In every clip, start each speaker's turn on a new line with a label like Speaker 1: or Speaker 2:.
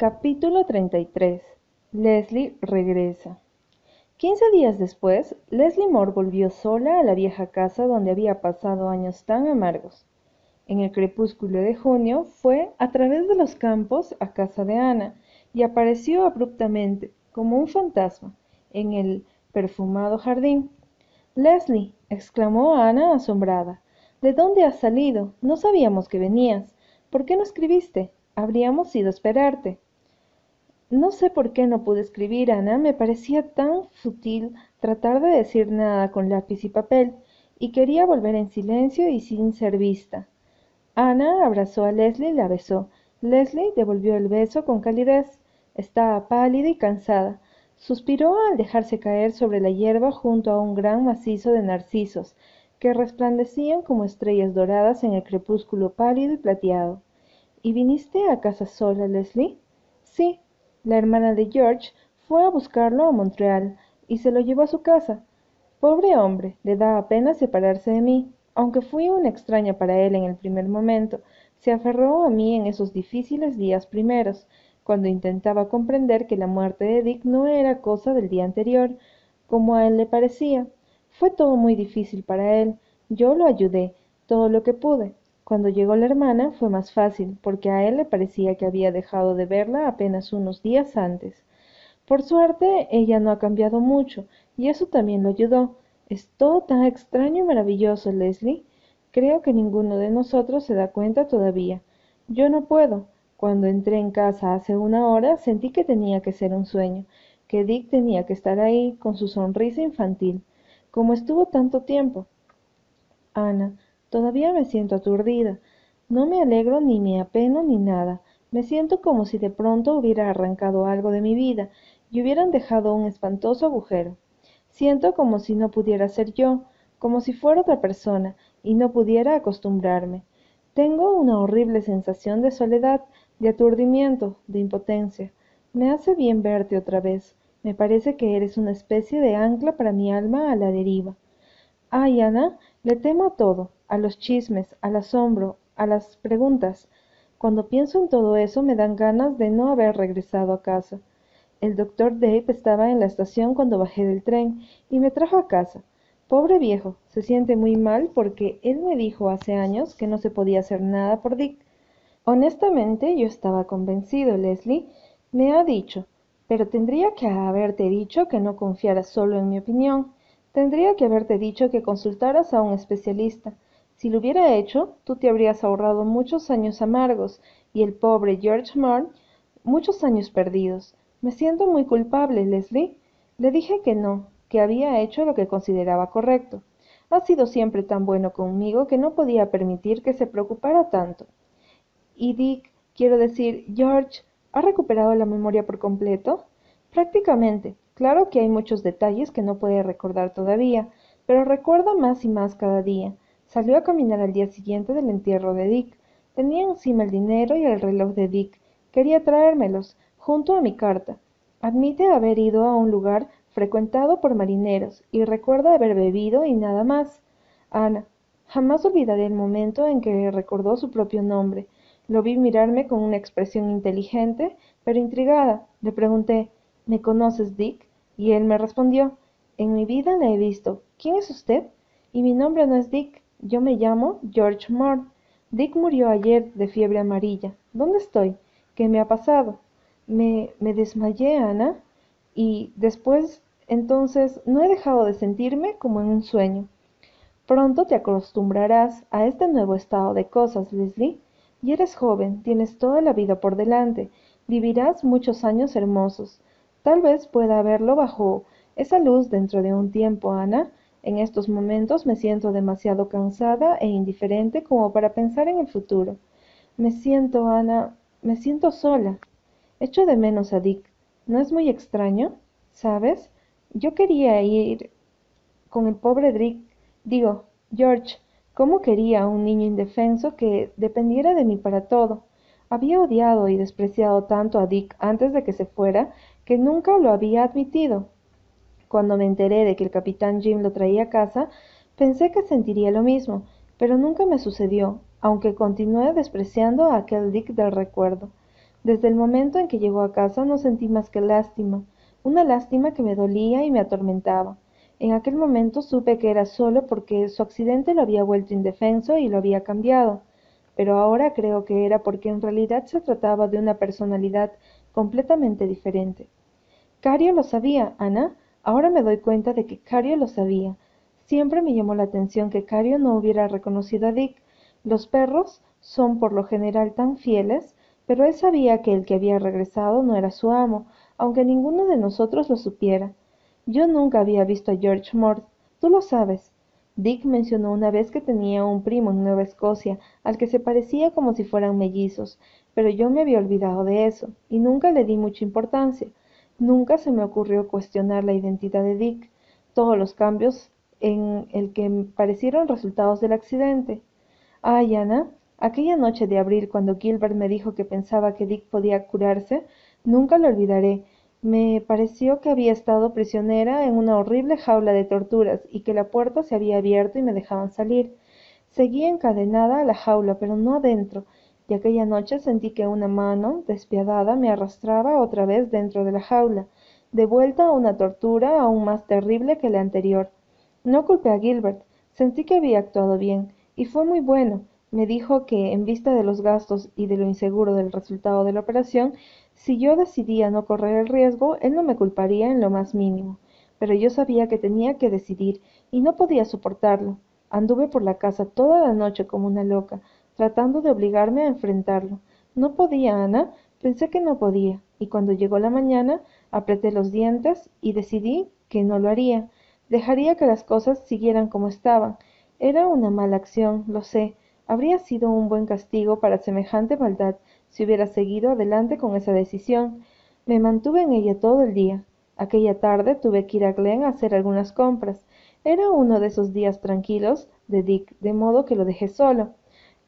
Speaker 1: Capítulo 33 Leslie regresa Quince días después, Leslie Moore volvió sola a la vieja casa donde había pasado años tan amargos. En el crepúsculo de junio fue a través de los campos a casa de Ana y apareció abruptamente, como un fantasma, en el perfumado jardín. Leslie, exclamó Ana asombrada, ¿de dónde has salido? No sabíamos que venías. ¿Por qué no escribiste? Habríamos ido a esperarte. No sé por qué no pude escribir, Ana. Me parecía tan fútil tratar de decir nada con lápiz y papel, y quería volver en silencio y sin ser vista. Ana abrazó a Leslie y la besó. Leslie devolvió el beso con calidez. Estaba pálida y cansada. Suspiró al dejarse caer sobre la hierba junto a un gran macizo de narcisos, que resplandecían como estrellas doradas en el crepúsculo pálido y plateado. ¿Y viniste a casa sola, Leslie? Sí. La hermana de George fue a buscarlo a Montreal y se lo llevó a su casa. Pobre hombre, le da pena separarse de mí. Aunque fui una extraña para él en el primer momento, se aferró a mí en esos difíciles días primeros, cuando intentaba comprender que la muerte de Dick no era cosa del día anterior, como a él le parecía. Fue todo muy difícil para él. Yo lo ayudé, todo lo que pude. Cuando llegó la hermana fue más fácil, porque a él le parecía que había dejado de verla apenas unos días antes. Por suerte, ella no ha cambiado mucho, y eso también lo ayudó. Es todo tan extraño y maravilloso, Leslie. Creo que ninguno de nosotros se da cuenta todavía. Yo no puedo. Cuando entré en casa hace una hora sentí que tenía que ser un sueño, que Dick tenía que estar ahí con su sonrisa infantil, como estuvo tanto tiempo. Ana, todavía me siento aturdida. No me alegro ni me apeno ni nada. Me siento como si de pronto hubiera arrancado algo de mi vida y hubieran dejado un espantoso agujero. Siento como si no pudiera ser yo, como si fuera otra persona, y no pudiera acostumbrarme. Tengo una horrible sensación de soledad, de aturdimiento, de impotencia. Me hace bien verte otra vez. Me parece que eres una especie de ancla para mi alma a la deriva. Ay, Ana, le temo a todo, a los chismes, al asombro, a las preguntas. Cuando pienso en todo eso me dan ganas de no haber regresado a casa. El doctor Dave estaba en la estación cuando bajé del tren y me trajo a casa. Pobre viejo, se siente muy mal porque él me dijo hace años que no se podía hacer nada por Dick. Honestamente, yo estaba convencido, Leslie. Me ha dicho, pero tendría que haberte dicho que no confiaras solo en mi opinión. Tendría que haberte dicho que consultaras a un especialista. Si lo hubiera hecho, tú te habrías ahorrado muchos años amargos y el pobre George Moore muchos años perdidos. Me siento muy culpable, Leslie. Le dije que no, que había hecho lo que consideraba correcto. Ha sido siempre tan bueno conmigo que no podía permitir que se preocupara tanto. ¿Y Dick, quiero decir, George, ha recuperado la memoria por completo? Prácticamente. Claro que hay muchos detalles que no puede recordar todavía, pero recuerda más y más cada día. Salió a caminar al día siguiente del entierro de Dick. Tenía encima el dinero y el reloj de Dick. Quería traérmelos, junto a mi carta. Admite haber ido a un lugar frecuentado por marineros, y recuerda haber bebido y nada más. Ana, jamás olvidaré el momento en que recordó su propio nombre. Lo vi mirarme con una expresión inteligente, pero intrigada. Le pregunté, ¿Me conoces, Dick? Y él me respondió, En mi vida la he visto. ¿Quién es usted? Y mi nombre no es Dick. Yo me llamo George Moore. Dick murió ayer de fiebre amarilla. ¿Dónde estoy? ¿Qué me ha pasado? Me, me desmayé, Ana. Y después, entonces, no he dejado de sentirme como en un sueño. Pronto te acostumbrarás a este nuevo estado de cosas, Leslie. Y eres joven, tienes toda la vida por delante, vivirás muchos años hermosos. Tal vez pueda verlo bajo esa luz dentro de un tiempo, Ana. En estos momentos me siento demasiado cansada e indiferente como para pensar en el futuro. Me siento, Ana, me siento sola. Echo de menos a Dick. ¿No es muy extraño? ¿Sabes? Yo quería ir con el pobre Dick. Digo, George, ¿Cómo quería a un niño indefenso que dependiera de mí para todo? Había odiado y despreciado tanto a Dick antes de que se fuera que nunca lo había admitido. Cuando me enteré de que el capitán Jim lo traía a casa, pensé que sentiría lo mismo, pero nunca me sucedió, aunque continué despreciando a aquel Dick del recuerdo. Desde el momento en que llegó a casa no sentí más que lástima, una lástima que me dolía y me atormentaba. En aquel momento supe que era solo porque su accidente lo había vuelto indefenso y lo había cambiado, pero ahora creo que era porque en realidad se trataba de una personalidad completamente diferente. Cario lo sabía, Ana. Ahora me doy cuenta de que Cario lo sabía. Siempre me llamó la atención que Cario no hubiera reconocido a Dick. Los perros son por lo general tan fieles pero él sabía que el que había regresado no era su amo, aunque ninguno de nosotros lo supiera. Yo nunca había visto a George Mort, tú lo sabes. Dick mencionó una vez que tenía un primo en Nueva Escocia, al que se parecía como si fueran mellizos, pero yo me había olvidado de eso, y nunca le di mucha importancia. Nunca se me ocurrió cuestionar la identidad de Dick, todos los cambios en el que parecieron resultados del accidente. Ay, Ana, Aquella noche de abril, cuando Gilbert me dijo que pensaba que Dick podía curarse, nunca lo olvidaré. Me pareció que había estado prisionera en una horrible jaula de torturas y que la puerta se había abierto y me dejaban salir. Seguí encadenada a la jaula, pero no adentro, y aquella noche sentí que una mano, despiadada, me arrastraba otra vez dentro de la jaula, de vuelta a una tortura aún más terrible que la anterior. No culpé a Gilbert, sentí que había actuado bien, y fue muy bueno, me dijo que, en vista de los gastos y de lo inseguro del resultado de la operación, si yo decidía no correr el riesgo, él no me culparía en lo más mínimo. Pero yo sabía que tenía que decidir, y no podía soportarlo. Anduve por la casa toda la noche como una loca, tratando de obligarme a enfrentarlo. No podía, Ana, pensé que no podía, y cuando llegó la mañana, apreté los dientes y decidí que no lo haría. Dejaría que las cosas siguieran como estaban. Era una mala acción, lo sé, Habría sido un buen castigo para semejante maldad si hubiera seguido adelante con esa decisión. Me mantuve en ella todo el día. Aquella tarde tuve que ir a Glen a hacer algunas compras. Era uno de esos días tranquilos de Dick, de modo que lo dejé solo.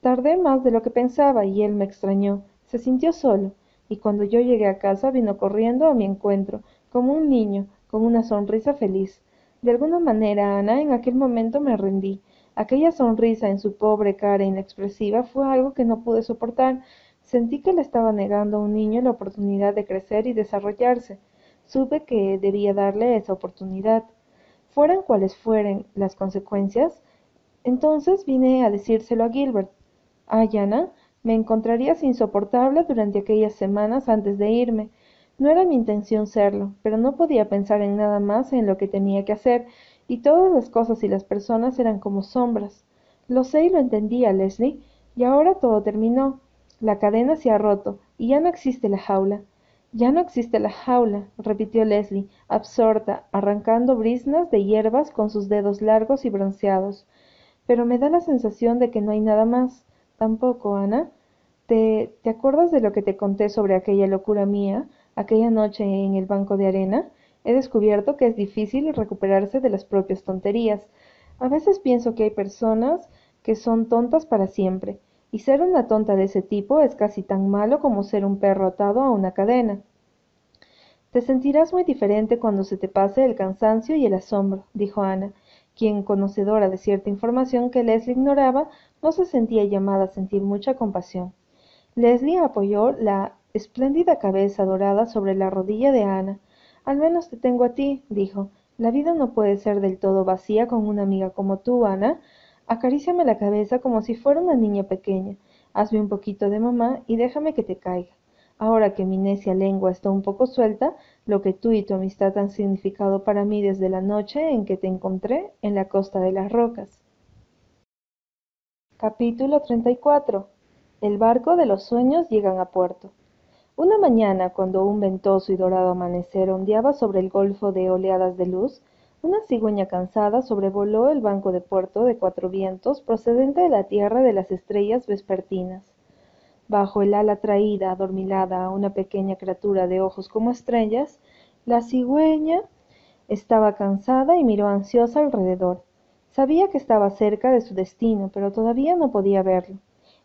Speaker 1: Tardé más de lo que pensaba y él me extrañó. Se sintió solo, y cuando yo llegué a casa vino corriendo a mi encuentro, como un niño, con una sonrisa feliz. De alguna manera, Ana, en aquel momento me rendí. Aquella sonrisa en su pobre cara inexpresiva fue algo que no pude soportar. Sentí que le estaba negando a un niño la oportunidad de crecer y desarrollarse. Supe que debía darle esa oportunidad. Fueran cuales fueren las consecuencias, entonces vine a decírselo a Gilbert. Ay, Ana, me encontrarías insoportable durante aquellas semanas antes de irme. No era mi intención serlo, pero no podía pensar en nada más en lo que tenía que hacer, y todas las cosas y las personas eran como sombras. Lo sé y lo entendía, Leslie, y ahora todo terminó. La cadena se ha roto, y ya no existe la jaula. Ya no existe la jaula, repitió Leslie, absorta, arrancando brisnas de hierbas con sus dedos largos y bronceados. Pero me da la sensación de que no hay nada más. Tampoco, Ana. ¿Te, ¿Te acuerdas de lo que te conté sobre aquella locura mía, aquella noche en el banco de arena? He descubierto que es difícil recuperarse de las propias tonterías. A veces pienso que hay personas que son tontas para siempre, y ser una tonta de ese tipo es casi tan malo como ser un perro atado a una cadena. Te sentirás muy diferente cuando se te pase el cansancio y el asombro, dijo Ana, quien, conocedora de cierta información que Leslie ignoraba, no se sentía llamada a sentir mucha compasión. Leslie apoyó la espléndida cabeza dorada sobre la rodilla de Ana, al menos te tengo a ti, dijo. La vida no puede ser del todo vacía con una amiga como tú, Ana. Acaríciame la cabeza como si fuera una niña pequeña. Hazme un poquito de mamá y déjame que te caiga. Ahora que mi necia lengua está un poco suelta, lo que tú y tu amistad han significado para mí desde la noche en que te encontré en la costa de las rocas. Capítulo 34. El barco de los sueños llegan a puerto. Una mañana, cuando un ventoso y dorado amanecer ondeaba sobre el golfo de oleadas de luz, una cigüeña cansada sobrevoló el banco de puerto de cuatro vientos procedente de la tierra de las estrellas vespertinas. Bajo el ala traída, adormilada una pequeña criatura de ojos como estrellas, la cigüeña estaba cansada y miró ansiosa alrededor. Sabía que estaba cerca de su destino, pero todavía no podía verlo.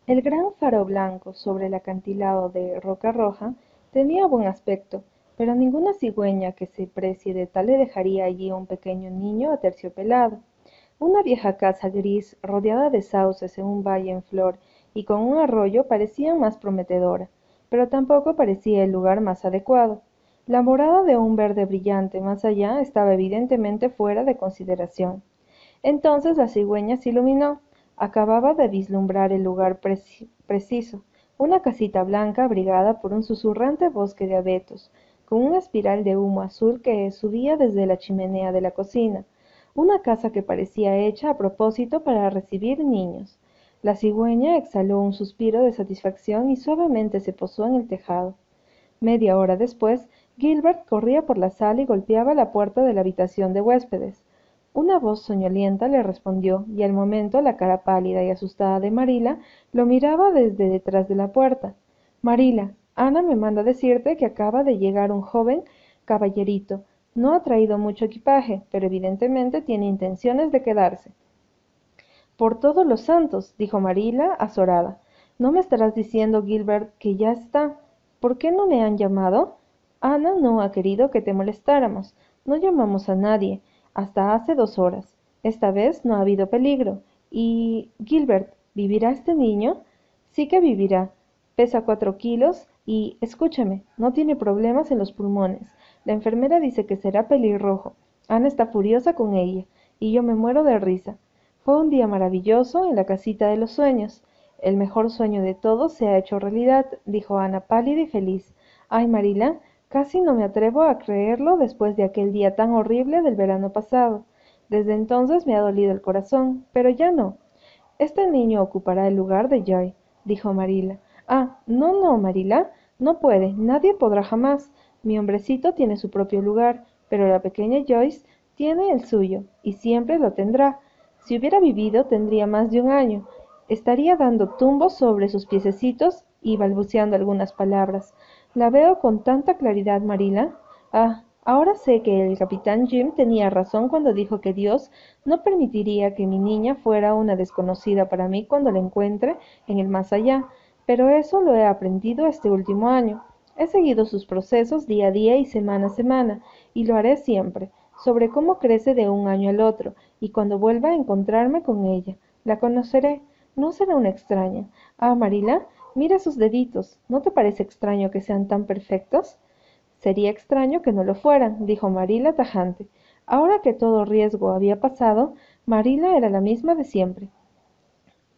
Speaker 1: El gran faro blanco sobre el acantilado de Roca Roja tenía buen aspecto, pero ninguna cigüeña que se precie de tal le dejaría allí un pequeño niño aterciopelado. Una vieja casa gris, rodeada de sauces en un valle en flor y con un arroyo, parecía más prometedora. pero tampoco parecía el lugar más adecuado. La morada de un verde brillante más allá estaba evidentemente fuera de consideración. Entonces la cigüeña se iluminó. Acababa de vislumbrar el lugar preciso, una casita blanca abrigada por un susurrante bosque de abetos, con una espiral de humo azul que subía desde la chimenea de la cocina, una casa que parecía hecha a propósito para recibir niños. La cigüeña exhaló un suspiro de satisfacción y suavemente se posó en el tejado. Media hora después, Gilbert corría por la sala y golpeaba la puerta de la habitación de huéspedes. Una voz soñolienta le respondió, y al momento la cara pálida y asustada de Marila lo miraba desde detrás de la puerta. Marila, Ana me manda decirte que acaba de llegar un joven caballerito. No ha traído mucho equipaje, pero evidentemente tiene intenciones de quedarse. Por todos los santos, dijo Marila, azorada. ¿No me estarás diciendo, Gilbert, que ya está? ¿Por qué no me han llamado? Ana no ha querido que te molestáramos. No llamamos a nadie, hasta hace dos horas. Esta vez no ha habido peligro. Y. Gilbert, ¿vivirá este niño? Sí que vivirá. Pesa cuatro kilos y, escúchame, no tiene problemas en los pulmones. La enfermera dice que será pelirrojo. Ana está furiosa con ella, y yo me muero de risa. Fue un día maravilloso en la casita de los sueños. El mejor sueño de todos se ha hecho realidad, dijo Ana pálida y feliz. Ay, Marila, casi no me atrevo a creerlo después de aquel día tan horrible del verano pasado. Desde entonces me ha dolido el corazón, pero ya no. Este niño ocupará el lugar de Joy, dijo Marila. Ah, no, no, Marila, no puede, nadie podrá jamás. Mi hombrecito tiene su propio lugar, pero la pequeña Joyce tiene el suyo, y siempre lo tendrá. Si hubiera vivido tendría más de un año. Estaría dando tumbos sobre sus piececitos y balbuceando algunas palabras. La veo con tanta claridad, Marila. Ah, ahora sé que el capitán Jim tenía razón cuando dijo que Dios no permitiría que mi niña fuera una desconocida para mí cuando la encuentre en el más allá. Pero eso lo he aprendido este último año. He seguido sus procesos día a día y semana a semana, y lo haré siempre sobre cómo crece de un año al otro, y cuando vuelva a encontrarme con ella, la conoceré. No será una extraña. Ah, Marila, mira sus deditos. ¿No te parece extraño que sean tan perfectos? Sería extraño que no lo fueran, dijo Marila tajante. Ahora que todo riesgo había pasado, Marila era la misma de siempre.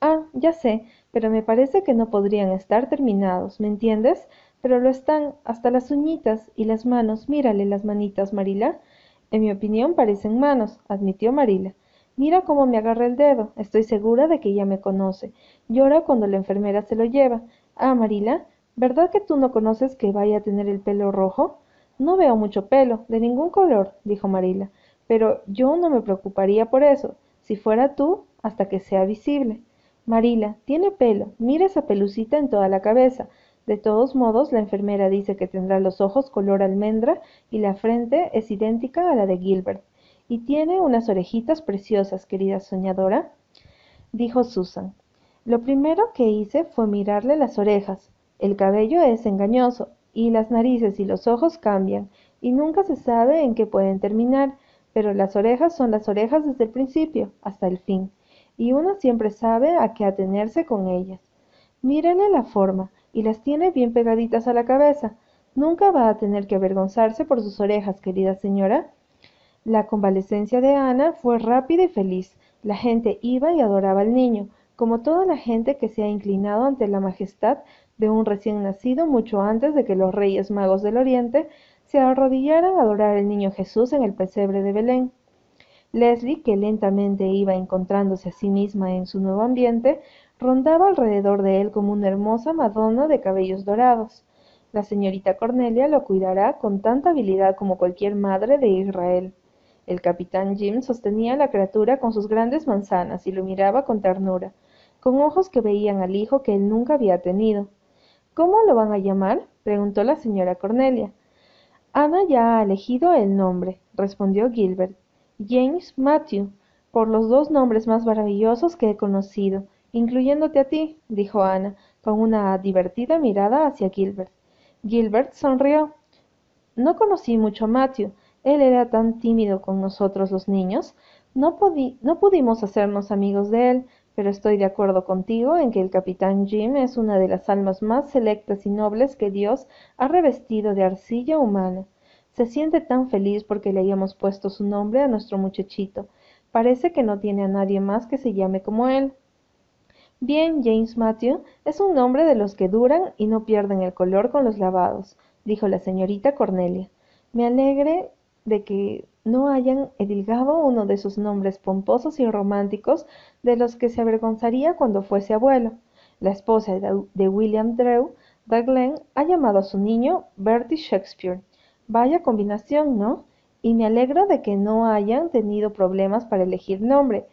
Speaker 1: Ah, ya sé, pero me parece que no podrían estar terminados, ¿me entiendes? Pero lo están, hasta las uñitas y las manos. Mírale las manitas, Marila. En mi opinión parecen manos, admitió Marila. Mira cómo me agarra el dedo. Estoy segura de que ella me conoce. Llora cuando la enfermera se lo lleva. Ah, Marila, ¿verdad que tú no conoces que vaya a tener el pelo rojo? No veo mucho pelo, de ningún color, dijo Marila. Pero yo no me preocuparía por eso, si fuera tú, hasta que sea visible. Marila, tiene pelo. Mira esa pelucita en toda la cabeza. De todos modos, la enfermera dice que tendrá los ojos color almendra y la frente es idéntica a la de Gilbert. Y tiene unas orejitas preciosas, querida soñadora, dijo Susan. Lo primero que hice fue mirarle las orejas. El cabello es engañoso, y las narices y los ojos cambian, y nunca se sabe en qué pueden terminar, pero las orejas son las orejas desde el principio hasta el fin, y uno siempre sabe a qué atenerse con ellas. Mírele la forma, y las tiene bien pegaditas a la cabeza. Nunca va a tener que avergonzarse por sus orejas, querida señora. La convalecencia de Ana fue rápida y feliz. La gente iba y adoraba al niño, como toda la gente que se ha inclinado ante la majestad de un recién nacido mucho antes de que los reyes magos del Oriente se arrodillaran a adorar al niño Jesús en el pesebre de Belén. Leslie, que lentamente iba encontrándose a sí misma en su nuevo ambiente, rondaba alrededor de él como una hermosa Madonna de cabellos dorados. La señorita Cornelia lo cuidará con tanta habilidad como cualquier madre de Israel. El capitán Jim sostenía a la criatura con sus grandes manzanas y lo miraba con ternura, con ojos que veían al hijo que él nunca había tenido. ¿Cómo lo van a llamar? preguntó la señora Cornelia. Ana ya ha elegido el nombre, respondió Gilbert. James Matthew, por los dos nombres más maravillosos que he conocido, incluyéndote a ti, dijo Ana, con una divertida mirada hacia Gilbert. Gilbert sonrió. No conocí mucho a Matthew. Él era tan tímido con nosotros los niños. No, no pudimos hacernos amigos de él, pero estoy de acuerdo contigo en que el capitán Jim es una de las almas más selectas y nobles que Dios ha revestido de arcilla humana. Se siente tan feliz porque le hayamos puesto su nombre a nuestro muchachito. Parece que no tiene a nadie más que se llame como él. Bien, James Matthew es un nombre de los que duran y no pierden el color con los lavados, dijo la señorita Cornelia. Me alegre de que no hayan edilgado uno de sus nombres pomposos y románticos de los que se avergonzaría cuando fuese abuelo. La esposa de William Drew, Glen, ha llamado a su niño Bertie Shakespeare. Vaya combinación, ¿no? Y me alegro de que no hayan tenido problemas para elegir nombre.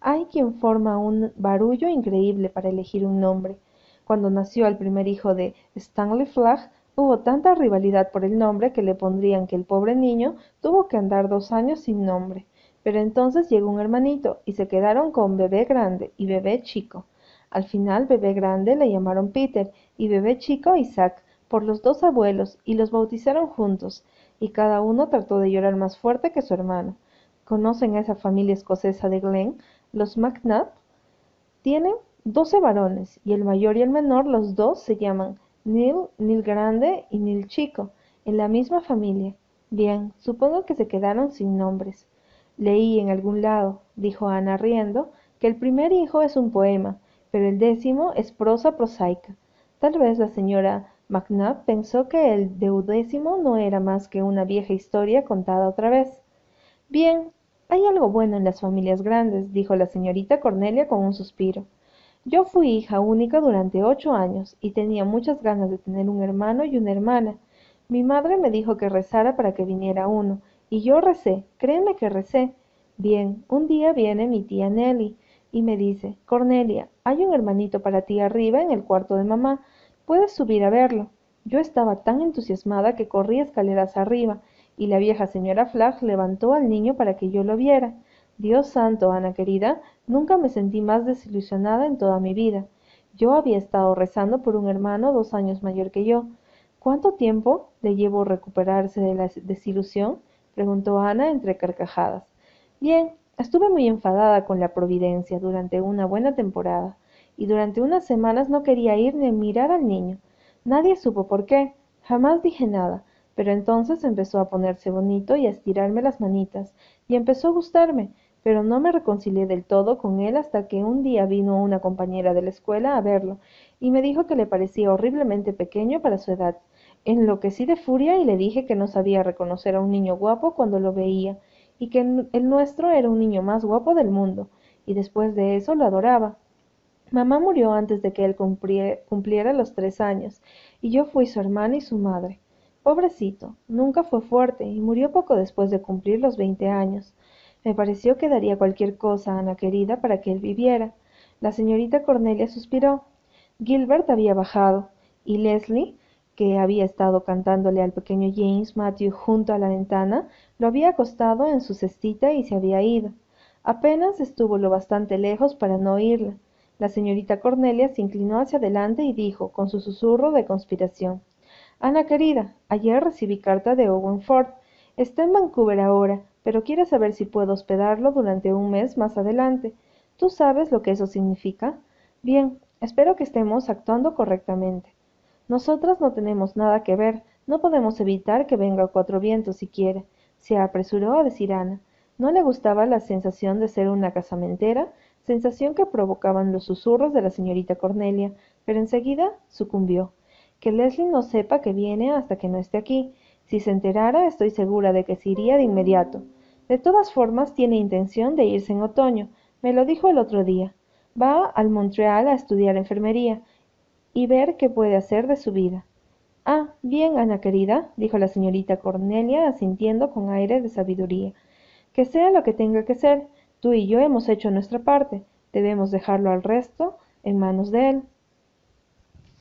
Speaker 1: Hay quien forma un barullo increíble para elegir un nombre. Cuando nació el primer hijo de Stanley Flagg, Hubo tanta rivalidad por el nombre que le pondrían que el pobre niño tuvo que andar dos años sin nombre. Pero entonces llegó un hermanito y se quedaron con bebé grande y bebé chico. Al final bebé grande le llamaron Peter y bebé chico Isaac por los dos abuelos y los bautizaron juntos y cada uno trató de llorar más fuerte que su hermano. ¿Conocen a esa familia escocesa de Glen? Los McNabb tienen doce varones y el mayor y el menor los dos se llaman Neil, Neil grande y Neil chico, en la misma familia. Bien, supongo que se quedaron sin nombres. Leí en algún lado, dijo Ana riendo, que el primer hijo es un poema, pero el décimo es prosa prosaica. Tal vez la señora McNabb pensó que el deudécimo no era más que una vieja historia contada otra vez. Bien, hay algo bueno en las familias grandes, dijo la señorita Cornelia con un suspiro. Yo fui hija única durante ocho años y tenía muchas ganas de tener un hermano y una hermana. Mi madre me dijo que rezara para que viniera uno, y yo recé, créeme que recé. Bien, un día viene mi tía Nelly y me dice, Cornelia, hay un hermanito para ti arriba en el cuarto de mamá, puedes subir a verlo. Yo estaba tan entusiasmada que corrí escaleras arriba, y la vieja señora Flagg levantó al niño para que yo lo viera. Dios santo, Ana querida, nunca me sentí más desilusionada en toda mi vida. Yo había estado rezando por un hermano dos años mayor que yo. ¿Cuánto tiempo le llevo recuperarse de la desilusión? preguntó Ana entre carcajadas. Bien, estuve muy enfadada con la providencia durante una buena temporada, y durante unas semanas no quería ir ni mirar al niño. Nadie supo por qué. Jamás dije nada, pero entonces empezó a ponerse bonito y a estirarme las manitas, y empezó a gustarme, pero no me reconcilié del todo con él hasta que un día vino una compañera de la escuela a verlo y me dijo que le parecía horriblemente pequeño para su edad. Enloquecí de furia y le dije que no sabía reconocer a un niño guapo cuando lo veía y que el nuestro era un niño más guapo del mundo, y después de eso lo adoraba. Mamá murió antes de que él cumpliera los tres años, y yo fui su hermana y su madre. Pobrecito, nunca fue fuerte y murió poco después de cumplir los veinte años. Me pareció que daría cualquier cosa, Ana querida, para que él viviera. La señorita Cornelia suspiró. Gilbert había bajado, y Leslie, que había estado cantándole al pequeño James Matthew junto a la ventana, lo había acostado en su cestita y se había ido. Apenas estuvo lo bastante lejos para no oírla. La señorita Cornelia se inclinó hacia adelante y dijo, con su susurro de conspiración, Ana querida, ayer recibí carta de Owen Ford. Está en Vancouver ahora pero quiere saber si puedo hospedarlo durante un mes más adelante. ¿Tú sabes lo que eso significa? Bien, espero que estemos actuando correctamente. Nosotras no tenemos nada que ver, no podemos evitar que venga cuatro vientos si quiere, se apresuró a decir Ana. No le gustaba la sensación de ser una casamentera, sensación que provocaban los susurros de la señorita Cornelia, pero enseguida sucumbió. Que Leslie no sepa que viene hasta que no esté aquí, si se enterara, estoy segura de que se iría de inmediato. De todas formas, tiene intención de irse en otoño. Me lo dijo el otro día. Va al Montreal a estudiar enfermería y ver qué puede hacer de su vida. Ah, bien, Ana querida, dijo la señorita Cornelia, asintiendo con aire de sabiduría. Que sea lo que tenga que ser. Tú y yo hemos hecho nuestra parte. Debemos dejarlo al resto en manos de él.